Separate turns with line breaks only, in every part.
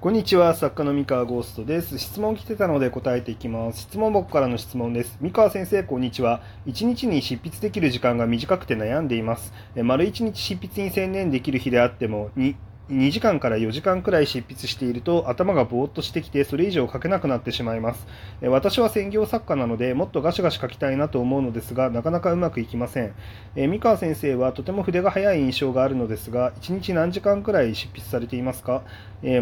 こんにちは、作家の三河ゴーストです。質問来てたので答えていきます。質問僕からの質問です。三河先生、こんにちは。一日に執筆できる時間が短くて悩んでいます。丸一日執筆に専念できる日であっても、2 2時間から4時間くらい執筆していると頭がぼーっとしてきてそれ以上書けなくなってしまいます。私は専業作家なのでもっとガシガシ書きたいなと思うのですがなかなかうまくいきません。三川先生はとても筆が速い印象があるのですが1日何時間くらい執筆されていますか？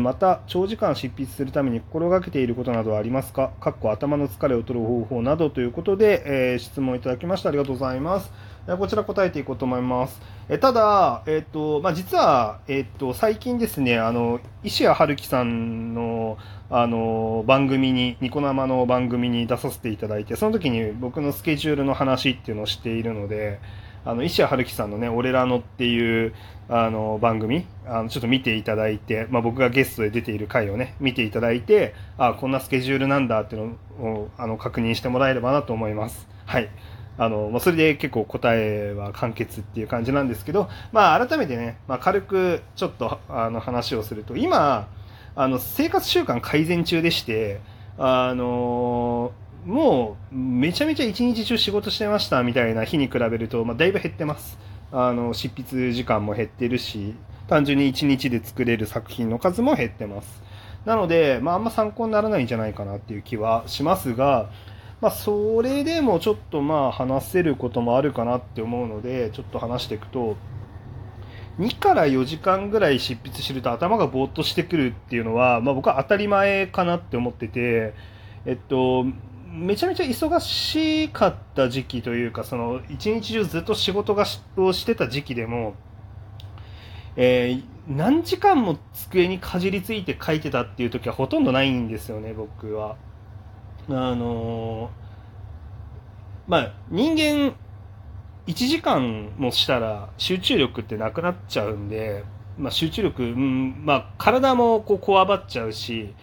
また長時間執筆するために心がけていることなどはありますか？かっこ頭の疲れを取る方法などということで、え質問いただきました。ありがとうございます。こちら答えていこうと思います。えただ、えっ、と、まあ、実は、えっ、と、最近ですね、あの、石谷春樹さんの、あの、番組に、ニコ生の番組に出させていただいて、その時に僕のスケジュールの話っていうのをしているので、あの、石谷春樹さんのね、俺らのっていう、あの、番組、あの、ちょっと見ていただいて、まあ、僕がゲストで出ている回をね、見ていただいて、あ、こんなスケジュールなんだっていうのを、あの、確認してもらえればなと思います。はい。あの、まあ、それで結構答えは完結っていう感じなんですけど、まあ、改めてね、まあ、軽くちょっとあの話をすると、今、あの、生活習慣改善中でして、あのもう、めちゃめちゃ一日中仕事してましたみたいな日に比べると、まあ、だいぶ減ってます。あの、執筆時間も減ってるし、単純に一日で作れる作品の数も減ってます。なので、まあ、あんま参考にならないんじゃないかなっていう気はしますが、まあ、それでもちょっとまあ話せることもあるかなって思うのでちょっと話していくと2から4時間ぐらい執筆すると頭がぼーっとしてくるっていうのは、まあ、僕は当たり前かなって思ってて、えっと、めちゃめちゃ忙しかった時期というかその一日中ずっと仕事がしをしてた時期でも、えー、何時間も机にかじりついて書いてたっていう時はほとんどないんですよね僕は。あのまあ人間1時間もしたら集中力ってなくなっちゃうんで、まあ、集中力、うんまあ、体もこうこわばっちゃうし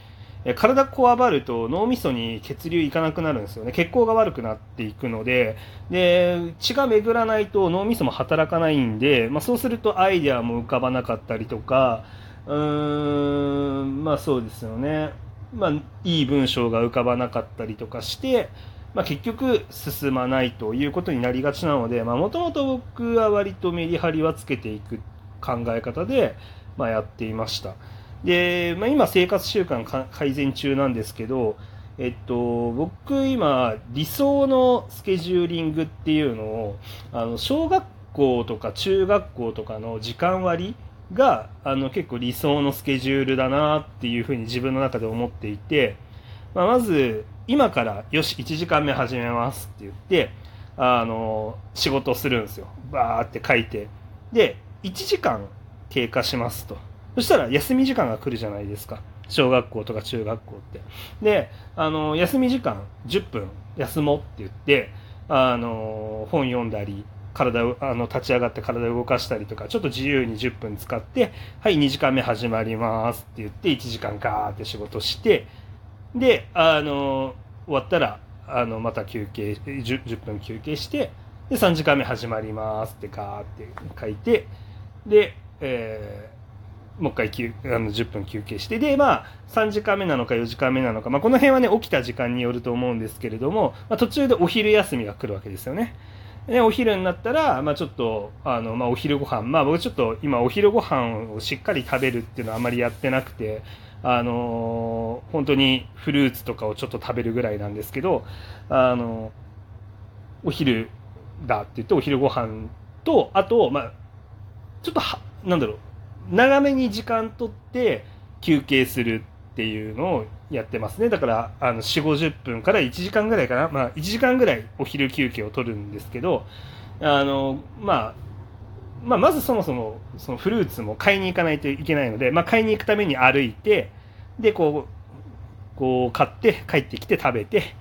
体こわばると脳みそに血流いかなくなるんですよね。血行が悪くなっていくので。で血が巡らないと脳みそも働かないんで、まあ、そうするとアイデアも浮かばなかったりとかうーんまあそうですよね。まあ、いい文章が浮かばなかったりとかして、まあ、結局進まないということになりがちなのでもともと僕は割とメリハリはつけていく考え方で、まあ、やっていました。で、まあ、今生活習慣改善中なんですけどえっと、僕今理想のスケジューリングっていうのをあの小学校とか中学校とかの時間割があの結構理想のスケジュールだなっていうふうに自分の中で思っていて、まあ、まず今からよし1時間目始めますって言ってあの仕事をするんですよ。バーって書いて。で1時間経過しますと。そしたら休み時間が来るじゃないですか。小学校とか中学校って。であの休み時間10分休もうって言ってあの本読んだり体をあの立ち上がって体を動かしたりとかちょっと自由に10分使ってはい2時間目始まりますって言って1時間ガーって仕事してであの終わったらあのまた休憩 10, 10分休憩してで3時間目始まりますってガーって書いてで、えー、もう一回あの10分休憩してでまあ3時間目なのか4時間目なのか、まあ、この辺はね起きた時間によると思うんですけれども、まあ、途中でお昼休みが来るわけですよね。でお昼になったら、まあ、ちょっとあの、まあ、お昼ご飯。まあ僕ちょっと今お昼ご飯をしっかり食べるっていうのはあまりやってなくてあの本当にフルーツとかをちょっと食べるぐらいなんですけどあのお昼だって言ってお昼ご飯とあとまあちょっとはなんだろう長めに時間とって休憩するっていうのをやってますね。だからあの4 5 0分から1時間ぐらいかな、まあ、1時間ぐらいお昼休憩を取るんですけどあの、まあ、まあ、まずそもそもそのフルーツも買いに行かないといけないので、まあ、買いに行くために歩いてでこうこう買って帰ってきて食べて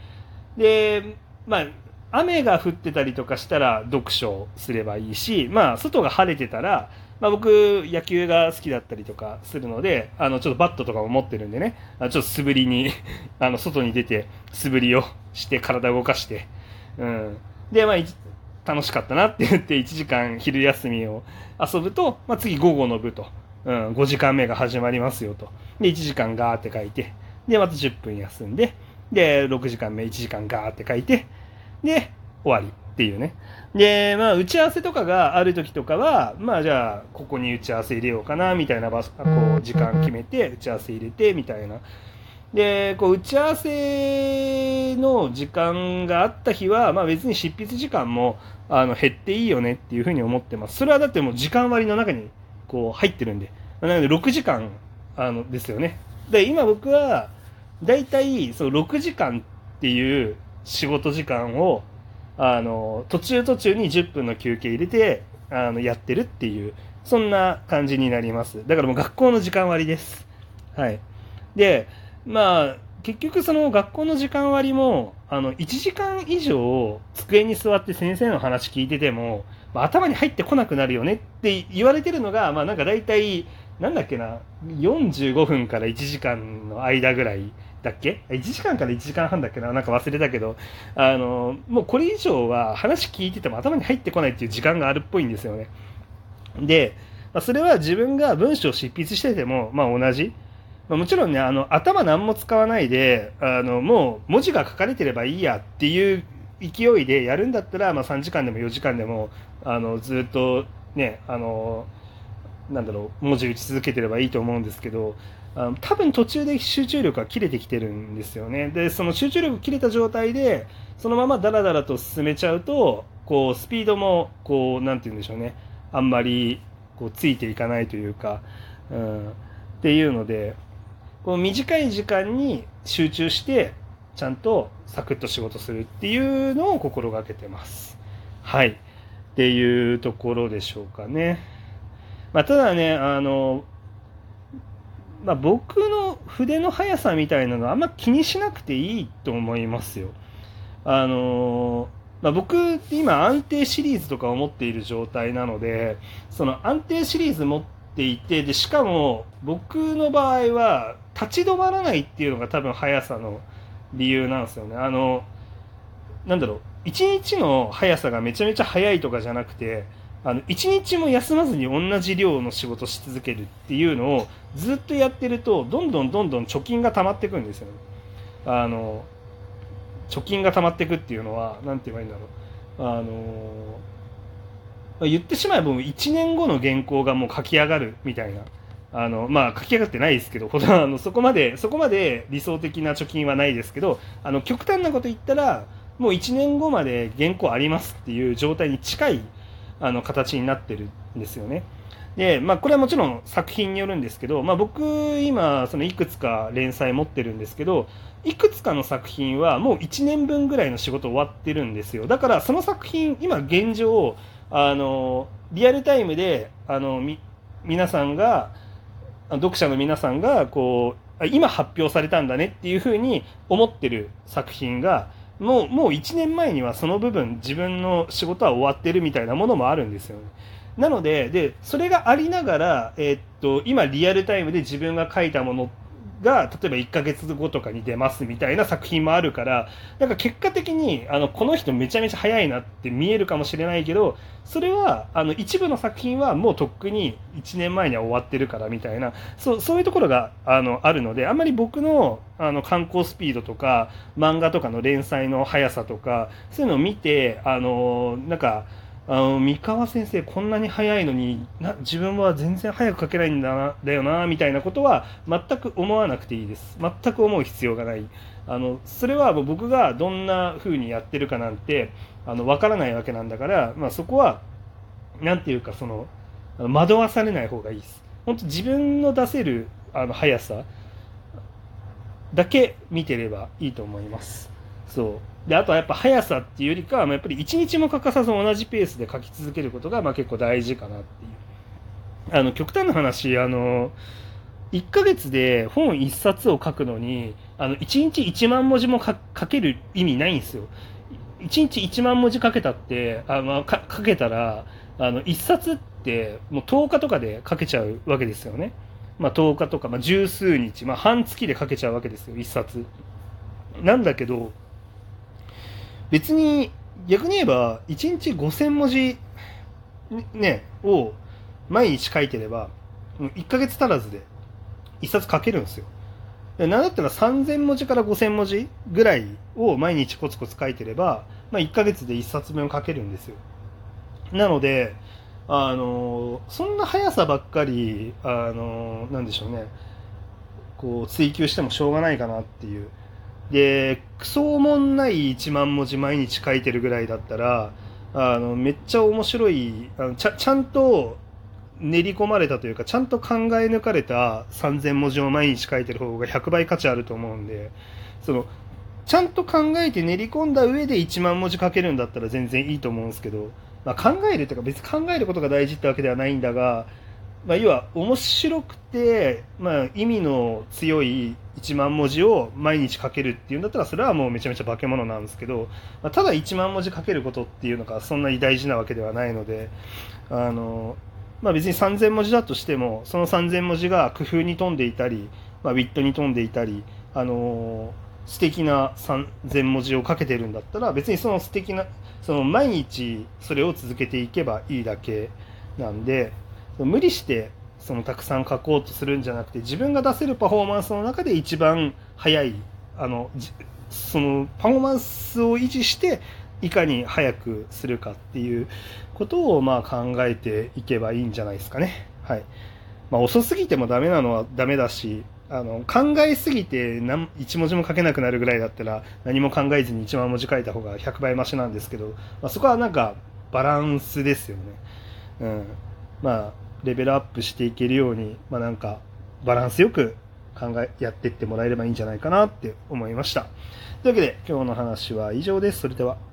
でまあ雨が降ってたりとかしたら読書すればいいし、まあ、外が晴れてたらまあ、僕野球が好きだったりとかするのであのちょっとバットとかも持ってるんでね。ちょっと素振りに あの外に出て素振りをして体を動かして、うん、で、まあ、楽しかったなって言って1時間昼休みを遊ぶと、まあ、次午後の部と、うん、5時間目が始まりますよと。で、1時間ガーって書いて、で、また10分休んで、で、6時間目1時間ガーって書いて、で、終わり。っていうね。で、まあ、打ち合わせとかがある時とかは、まあ、じゃあ、ここに打ち合わせ入れようかな、みたいな場所、こう、時間決めて、打ち合わせ入れて、みたいな。で、こう、打ち合わせの時間があった日は、まあ別に執筆時間も、あの、減っていいよねっていうふうに思ってます。それはだってもう時間割の中に、こう、入ってるんで。なので、6時間、あの、ですよね。で、今僕は、だいたい、そう、6時間っていう仕事時間を、あの、途中途中に10分の休憩入れて、あの、やってるっていう、そんな感じになります。だからもう学校の時間割です。はい。で、まあ、結局その学校の時間割も、あの、1時間以上机に座って先生の話聞いてても、まあ、頭に入ってこなくなるよねって言われてるのが、まあなんか大体、なんだっけな、45分から1時間の間ぐらいだっけ ?1 時間から1時間半だっけな？なんか忘れたけど、あの、もうこれ以上は話聞いてても頭に入ってこないっていう時間があるっぽいんですよね。で、まあ、それは自分が文章を執筆してても、まあ同じ。まあ、もちろんね、あの、頭何も使わないで、あの、もう文字が書かれてればいいやっていう勢いでやるんだったら、まあ3時間でも4時間でも、あの、ずっとね、あの、なんだろう、文字打ち続けてればいいと思うんですけど、あの多分途中で集中力が切れてきてるんですよね。で、その集中力切れた状態で、そのままダラダラと進めちゃうと、こう、スピードも、こう、なんて言うんでしょうね、あんまり、こう、ついていかないというか、うん、っていうので、こう短い時間に集中してちゃんとサクッと仕事するっていうのを心がけてます。はい。っていうところでしょうかね。まあ、ただね、あの、まあ、僕の筆の速さみたいなのはあんま気にしなくていいと思いますよ。あのまあ、僕今安定シリーズとかを持っている状態なのでその安定シリーズ持っていてでしかも僕の場合は立ち止まらないっていうのが多分速さの理由なんですよね。あの、なんだろう、一日の速さがめちゃめちゃ速いとかじゃなくて、あの、一日も休まずに同じ量の仕事し続けるっていうのをずっとやってると、どんどんどんどん貯金が溜まっていくんですよね。あの、貯金が溜まっていくっていうのは、なんて言えばいいんだろう。あの、言ってしまえば1年後の原稿がもう書き上がるみたいな。あの、まあ、書き上がってないですけど、ほど、あの、そこまで、そこまで理想的な貯金はないですけど、あの、極端なこと言ったら、もう1年後まで原稿ありますっていう状態に近い、あの、形になってるんですよね。で、まあ、これはもちろん作品によるんですけど、まあ、僕、今、そのいくつか連載持ってるんですけど、いくつかの作品はもう1年分ぐらいの仕事終わってるんですよ。だから、その作品、今現状、あの、リアルタイムで、あの、み、皆さんが、読者の皆さんがこう今発表されたんだねっていうふうに思ってる作品がもうもう1年前にはその部分自分の仕事は終わってるみたいなものもあるんですよね。なのででそれがありながら、えー、っと今リアルタイムで自分が書いたものが例えば1ヶ月後とかに出ますみたいな作品もあるからなんか結果的にあのこの人めちゃめちゃ早いなって見えるかもしれないけどそれはあの一部の作品はもうとっくに1年前には終わってるからみたいなそうそういうところがあのあるのであんまり僕のあの観光スピードとか漫画とかの連載の速さとかそういうのを見てあのなんかあの三河先生こんなに早いのにな自分は全然早く書けないんだなだよなみたいなことは全く思わなくていいです。全く思う必要がない。あのそれは僕がどんな風にやってるかなんてあの分からないわけなんだから、まあ、そこは何て言うかその惑わされない方がいいです。本当自分の出せるあの速さだけ見てればいいと思います。そうで、あとはやっぱ速さっていうよりかは、やっぱり一日も欠かさず同じペースで書き続けることが、まあ結構大事かなっていう。あの、極端な話、あの、1ヶ月で本1冊を書くのに、あの、1日1万文字も書ける意味ないんですよ。1日1万文字書けたって、あまあ、書けたら、あの、1冊ってもう10日とかで書けちゃうわけですよね。まあ、10日とか、まあ、十数日、まあ、半月で書けちゃうわけですよ、1冊。なんだけど、別に逆に言えば1日5000文字ねを毎日書いてれば1ヶ月足らずで1冊書けるんですよ。なんだったら3000文字から5000文字ぐらいを毎日コツコツ書いてれば、まあ、1ヶ月で1冊分書けるんですよ。なので、あのそんな速さばっかり、あのなんでしょうね、こう追求してもしょうがないかなっていう。で、クソもんない1万文字毎日書いてるぐらいだったら、あのめっちゃ面白いあのちゃ、ちゃんと練り込まれたというか、ちゃんと考え抜かれた3000文字を毎日書いてる方が100倍価値あると思うんで、その、ちゃんと考えて練り込んだ上で1万文字書けるんだったら全然いいと思うんですけど、まあ、考えるというか別に考えることが大事ってわけではないんだが、まあ、要は面白くて、まあ、意味の強い1万文字を毎日書けるっていうんだったらそれはもうめちゃめちゃ化け物なんですけど、まあ、ただ1万文字書けることっていうのがそんなに大事なわけではないのであの、まあ、別に3000文字だとしてもその3000文字が工夫に富んでいたり、まあ、ウィットに富んでいたりあの素敵な3000文字を書けてるんだったら別にその素敵なその毎日それを続けていけばいいだけなんで無理してそのたくさん書こうとするんじゃなくて自分が出せるパフォーマンスの中で一番早いあのそのパフォーマンスを維持していかに早くするかっていうことをまあ考えていけばいいんじゃないですかね。はいまあ、遅すぎてもダメなのはダメだしあの考えすぎて何1文字も書けなくなるぐらいだったら何も考えずに1万文字書いた方が100倍増しなんですけど、まあ、そこはなんかバランスですよね。うん、まあレベルアップしていけるように、まあ、なんかバランスよく考えやっていってもらえればいいんじゃないかなって思いました。というわけで今日の話は以上です。それでは。